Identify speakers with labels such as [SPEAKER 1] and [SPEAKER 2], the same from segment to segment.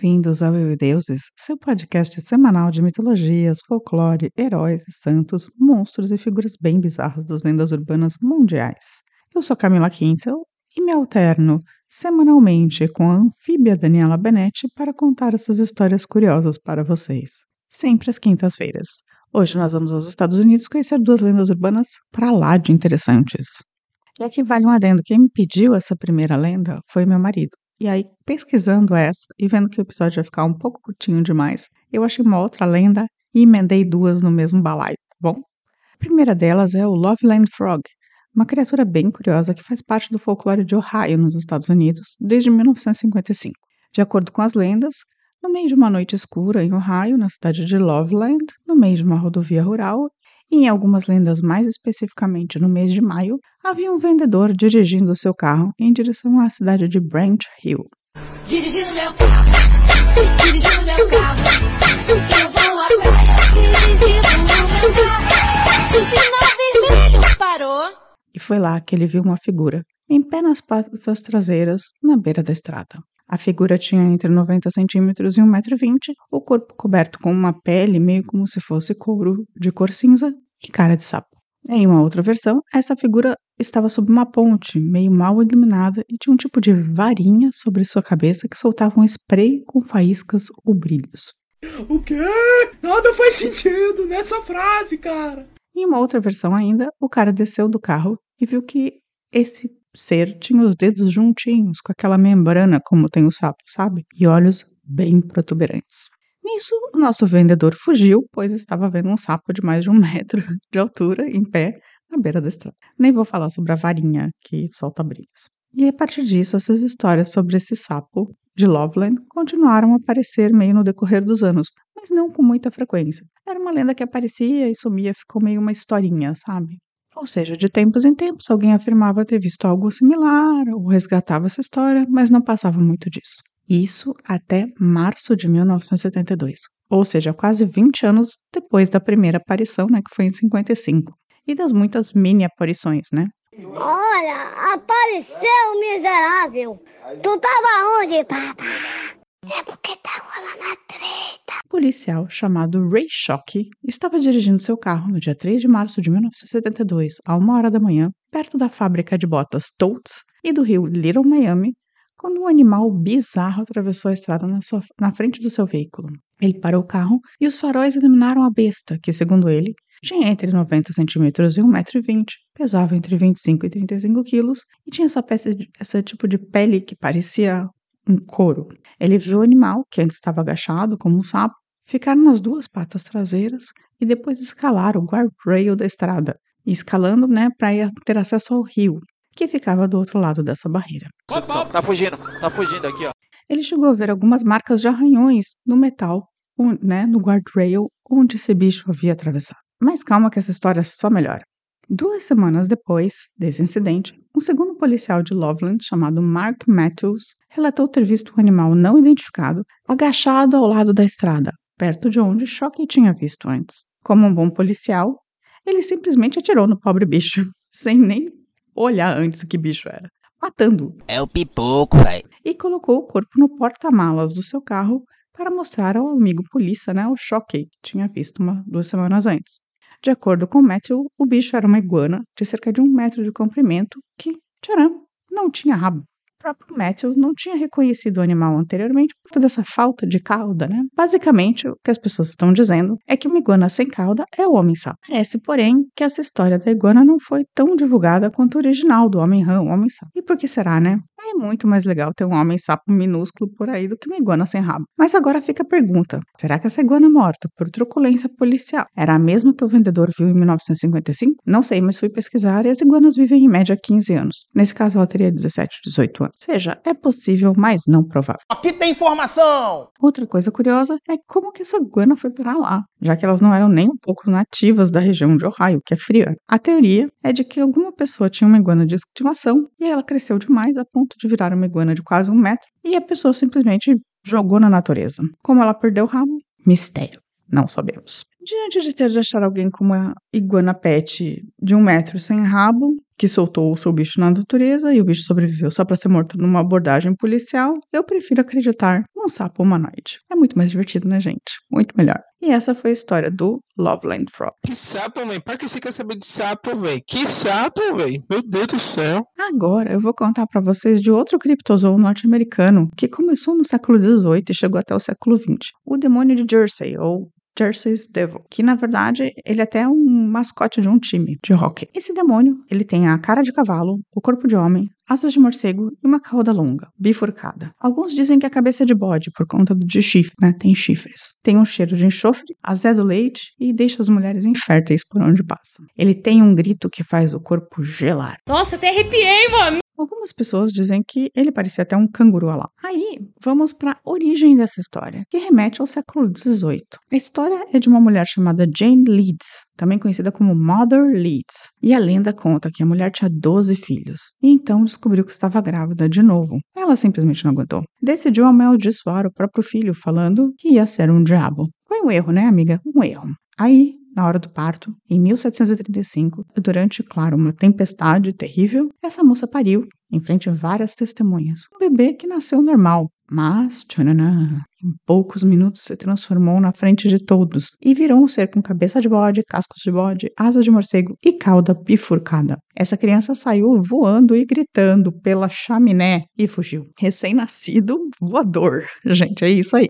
[SPEAKER 1] Bem-vindos ao Eu e Deuses, seu podcast semanal de mitologias, folclore, heróis e santos, monstros e figuras bem bizarras das lendas urbanas mundiais. Eu sou Camila Kinsel e me alterno semanalmente com a anfíbia Daniela Benetti para contar essas histórias curiosas para vocês. Sempre às quintas-feiras. Hoje nós vamos aos Estados Unidos conhecer duas lendas urbanas para lá de interessantes. E aqui vale um adendo: quem me pediu essa primeira lenda foi meu marido. E aí, pesquisando essa e vendo que o episódio ia ficar um pouco curtinho demais, eu achei uma outra lenda e emendei duas no mesmo balaio, tá bom? A primeira delas é o Loveland Frog, uma criatura bem curiosa que faz parte do folclore de Ohio, nos Estados Unidos, desde 1955. De acordo com as lendas, no meio de uma noite escura em Ohio, na cidade de Loveland, no meio de uma rodovia rural, e em algumas lendas mais especificamente no mês de maio, havia um vendedor dirigindo seu carro em direção à cidade de Branch Hill. Dirigindo meu carro, dirigindo meu carro, eu vou a pé, dirigindo meu carro, o sinal vermelho parou. E foi lá que ele viu uma figura, em pé nas patas traseiras, na beira da estrada. A figura tinha entre 90 centímetros e 1,20m, o corpo coberto com uma pele meio como se fosse couro de cor cinza e cara de sapo. Em uma outra versão, essa figura estava sob uma ponte, meio mal iluminada, e tinha um tipo de varinha sobre sua cabeça que soltava um spray com faíscas ou brilhos.
[SPEAKER 2] O quê? Nada faz sentido nessa frase, cara!
[SPEAKER 1] Em uma outra versão ainda, o cara desceu do carro e viu que esse ser tinha os dedos juntinhos, com aquela membrana como tem o sapo, sabe? E olhos bem protuberantes. Nisso, o nosso vendedor fugiu, pois estava vendo um sapo de mais de um metro de altura, em pé, na beira da estrada. Nem vou falar sobre a varinha que solta brilhos. E a partir disso, essas histórias sobre esse sapo de Loveland continuaram a aparecer meio no decorrer dos anos, mas não com muita frequência. Era uma lenda que aparecia e sumia, ficou meio uma historinha, sabe? Ou seja, de tempos em tempos alguém afirmava ter visto algo similar ou resgatava essa história, mas não passava muito disso. Isso até março de 1972, ou seja, quase 20 anos depois da primeira aparição, né, que foi em 55, e das muitas mini aparições, né?
[SPEAKER 3] Olha, apareceu miserável! Tu tava onde, papá? É porque tá rolando a treta.
[SPEAKER 1] O policial chamado Ray Shockey estava dirigindo seu carro no dia 3 de março de 1972, a uma hora da manhã, perto da fábrica de botas Totes e do rio Little Miami, quando um animal bizarro atravessou a estrada na, sua, na frente do seu veículo. Ele parou o carro e os faróis iluminaram a besta, que, segundo ele, tinha entre 90 centímetros e 1,20m, pesava entre 25 e 35 quilos e tinha essa peça, esse tipo de pele que parecia um couro. Ele viu o animal, que antes estava agachado como um sapo, ficar nas duas patas traseiras e depois escalar o guardrail da estrada, escalando, né, para ter acesso ao rio, que ficava do outro lado dessa barreira.
[SPEAKER 4] Opa, tá fugindo, tá fugindo aqui, ó.
[SPEAKER 1] Ele chegou a ver algumas marcas de arranhões no metal, né, no guardrail onde esse bicho havia atravessado. Mas calma que essa história só melhora. Duas semanas depois desse incidente, um segundo policial de Loveland, chamado Mark Matthews, relatou ter visto um animal não identificado agachado ao lado da estrada, perto de onde Shockey tinha visto antes. Como um bom policial, ele simplesmente atirou no pobre bicho, sem nem olhar antes que bicho era, matando-o.
[SPEAKER 4] É o pipoco, velho.
[SPEAKER 1] E colocou o corpo no porta-malas do seu carro para mostrar ao amigo polícia, né, o Shockey, que tinha visto uma, duas semanas antes. De acordo com Matthew, o bicho era uma iguana de cerca de um metro de comprimento que, tcharam, não tinha rabo próprio Matthew não tinha reconhecido o animal anteriormente por toda essa falta de cauda, né? Basicamente, o que as pessoas estão dizendo é que uma iguana sem cauda é o homem-sapo. Parece, porém, que essa história da iguana não foi tão divulgada quanto o original do homem-rã, o homem-sapo. E por que será, né? É muito mais legal ter um homem-sapo minúsculo por aí do que uma iguana sem rabo. Mas agora fica a pergunta: será que essa iguana morta por truculência policial era a mesma que o vendedor viu em 1955? Não sei, mas fui pesquisar e as iguanas vivem em média 15 anos. Nesse caso, ela teria 17, 18 anos. Ou seja, é possível, mas não provável.
[SPEAKER 2] Aqui tem informação!
[SPEAKER 1] Outra coisa curiosa é como que essa iguana foi para lá, já que elas não eram nem um pouco nativas da região de Ohio, que é fria. A teoria é de que alguma pessoa tinha uma iguana de estimação e ela cresceu demais a ponto de virar uma iguana de quase um metro e a pessoa simplesmente jogou na natureza. Como ela perdeu o rabo? Mistério. Não sabemos. Diante de ter de achar alguém com uma iguana pet de um metro sem rabo, que soltou o seu bicho na natureza e o bicho sobreviveu só para ser morto numa abordagem policial, eu prefiro acreditar num sapo humanoide. É muito mais divertido, né, gente? Muito melhor. E essa foi a história do Loveland Frog.
[SPEAKER 5] Que sapo, velho? Pra que você quer saber de sapo, velho? Que sapo, velho? Meu Deus do céu.
[SPEAKER 1] Agora eu vou contar para vocês de outro criptozoo norte-americano que começou no século XVIII e chegou até o século XX. O demônio de Jersey, ou Devil, que na verdade ele é até um mascote de um time de hockey. Esse demônio, ele tem a cara de cavalo, o corpo de homem, asas de morcego e uma cauda longa, bifurcada. Alguns dizem que a cabeça é de bode por conta de chifre, né? Tem chifres. Tem um cheiro de enxofre, azedo leite e deixa as mulheres inférteis por onde passam. Ele tem um grito que faz o corpo gelar.
[SPEAKER 6] Nossa, até arrepiei, mano.
[SPEAKER 1] Algumas pessoas dizem que ele parecia até um canguru lá. Aí, vamos para a origem dessa história, que remete ao século XVIII. A história é de uma mulher chamada Jane Leeds, também conhecida como Mother Leeds. E a lenda conta que a mulher tinha 12 filhos, e então descobriu que estava grávida de novo. Ela simplesmente não aguentou. Decidiu amaldiçoar o próprio filho, falando que ia ser um diabo. Foi um erro, né, amiga? Um erro. Aí, na hora do parto, em 1735, durante, claro, uma tempestade terrível, essa moça pariu, em frente a várias testemunhas, um bebê que nasceu normal, mas, tchananã, em poucos minutos se transformou na frente de todos e virou um ser com cabeça de bode, cascos de bode, asas de morcego e cauda bifurcada. Essa criança saiu voando e gritando pela chaminé e fugiu. Recém-nascido voador. Gente, é isso aí.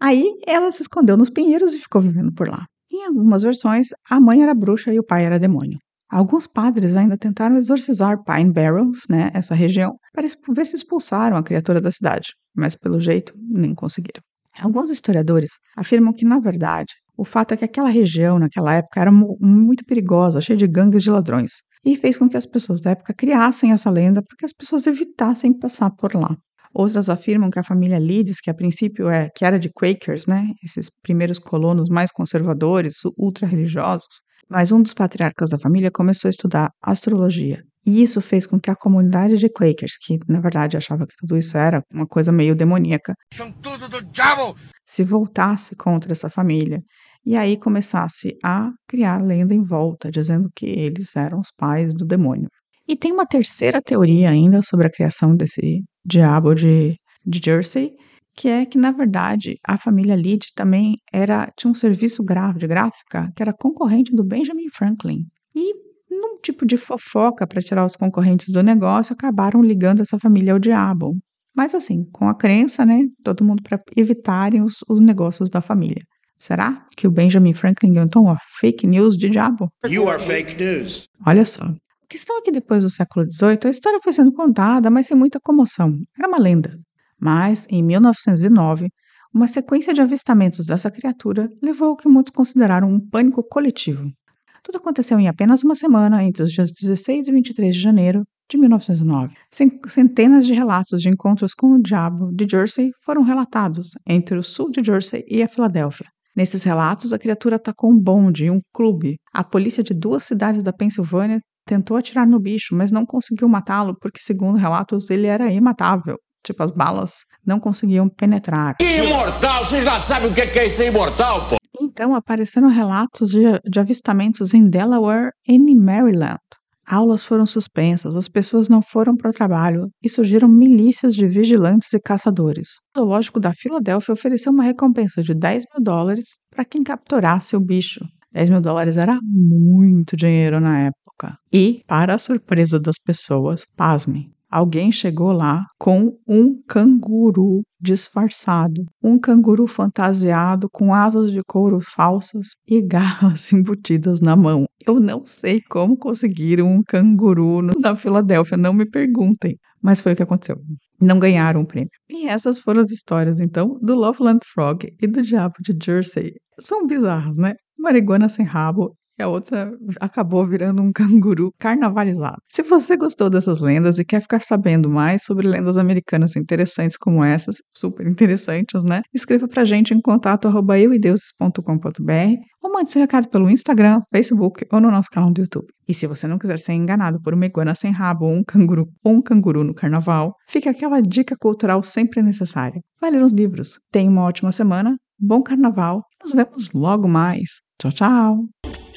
[SPEAKER 1] Aí ela se escondeu nos pinheiros e ficou vivendo por lá. Em algumas versões, a mãe era bruxa e o pai era demônio. Alguns padres ainda tentaram exorcizar Pine Barrens, né, essa região, para ver se expulsaram a criatura da cidade, mas pelo jeito nem conseguiram. Alguns historiadores afirmam que, na verdade, o fato é que aquela região, naquela época, era muito perigosa, cheia de gangues de ladrões, e fez com que as pessoas da época criassem essa lenda para que as pessoas evitassem passar por lá. Outras afirmam que a família Leeds, que a princípio é que era de Quakers, né, esses primeiros colonos mais conservadores, ultra-religiosos, mas um dos patriarcas da família começou a estudar astrologia. E isso fez com que a comunidade de Quakers, que na verdade achava que tudo isso era uma coisa meio demoníaca,
[SPEAKER 2] São tudo do diabo!
[SPEAKER 1] se voltasse contra essa família. E aí começasse a criar lenda em volta, dizendo que eles eram os pais do demônio. E tem uma terceira teoria ainda sobre a criação desse diabo de, de Jersey, que é que, na verdade, a família Lead também era tinha um serviço de gráfica que era concorrente do Benjamin Franklin. E, num tipo de fofoca para tirar os concorrentes do negócio, acabaram ligando essa família ao diabo. Mas assim, com a crença, né, todo mundo para evitarem os, os negócios da família. Será que o Benjamin Franklin inventou uma fake news de diabo?
[SPEAKER 2] You are fake news.
[SPEAKER 1] Olha só. A questão é que depois do século XVIII, a história foi sendo contada, mas sem muita comoção. Era uma lenda. Mas, em 1909, uma sequência de avistamentos dessa criatura levou ao que muitos consideraram um pânico coletivo. Tudo aconteceu em apenas uma semana, entre os dias 16 e 23 de janeiro de 1909. Centenas de relatos de encontros com o diabo de Jersey foram relatados entre o sul de Jersey e a Filadélfia. Nesses relatos, a criatura atacou um bonde e um clube. A polícia de duas cidades da Pensilvânia tentou atirar no bicho, mas não conseguiu matá-lo porque, segundo relatos, ele era imatável. Tipo, as balas não conseguiam penetrar.
[SPEAKER 2] Imortal! Vocês já sabem o que é ser imortal, pô!
[SPEAKER 1] Então apareceram relatos de, de avistamentos em Delaware e em Maryland. Aulas foram suspensas, as pessoas não foram para o trabalho e surgiram milícias de vigilantes e caçadores. O zoológico da Filadélfia ofereceu uma recompensa de 10 mil dólares para quem capturasse o bicho. 10 mil dólares era muito dinheiro na época. E, para a surpresa das pessoas, pasmem, alguém chegou lá com um canguru disfarçado, um canguru fantasiado com asas de couro falsas e garras embutidas na mão. Eu não sei como conseguiram um canguru na Filadélfia, não me perguntem, mas foi o que aconteceu. Não ganharam o prêmio. E essas foram as histórias, então, do Loveland Frog e do Diabo de Jersey. São bizarras, né? Marihuana sem rabo e a outra acabou virando um canguru carnavalizado. Se você gostou dessas lendas e quer ficar sabendo mais sobre lendas americanas interessantes como essas, super interessantes, né? Escreva pra gente em contato arroba euideuses.com.br ou mande seu recado pelo Instagram, Facebook ou no nosso canal do YouTube. E se você não quiser ser enganado por uma iguana sem rabo ou um canguru ou um canguru no carnaval, fica aquela dica cultural sempre necessária. Vai ler os livros. Tenha uma ótima semana, bom carnaval, nos vemos logo mais. Tchau, tchau!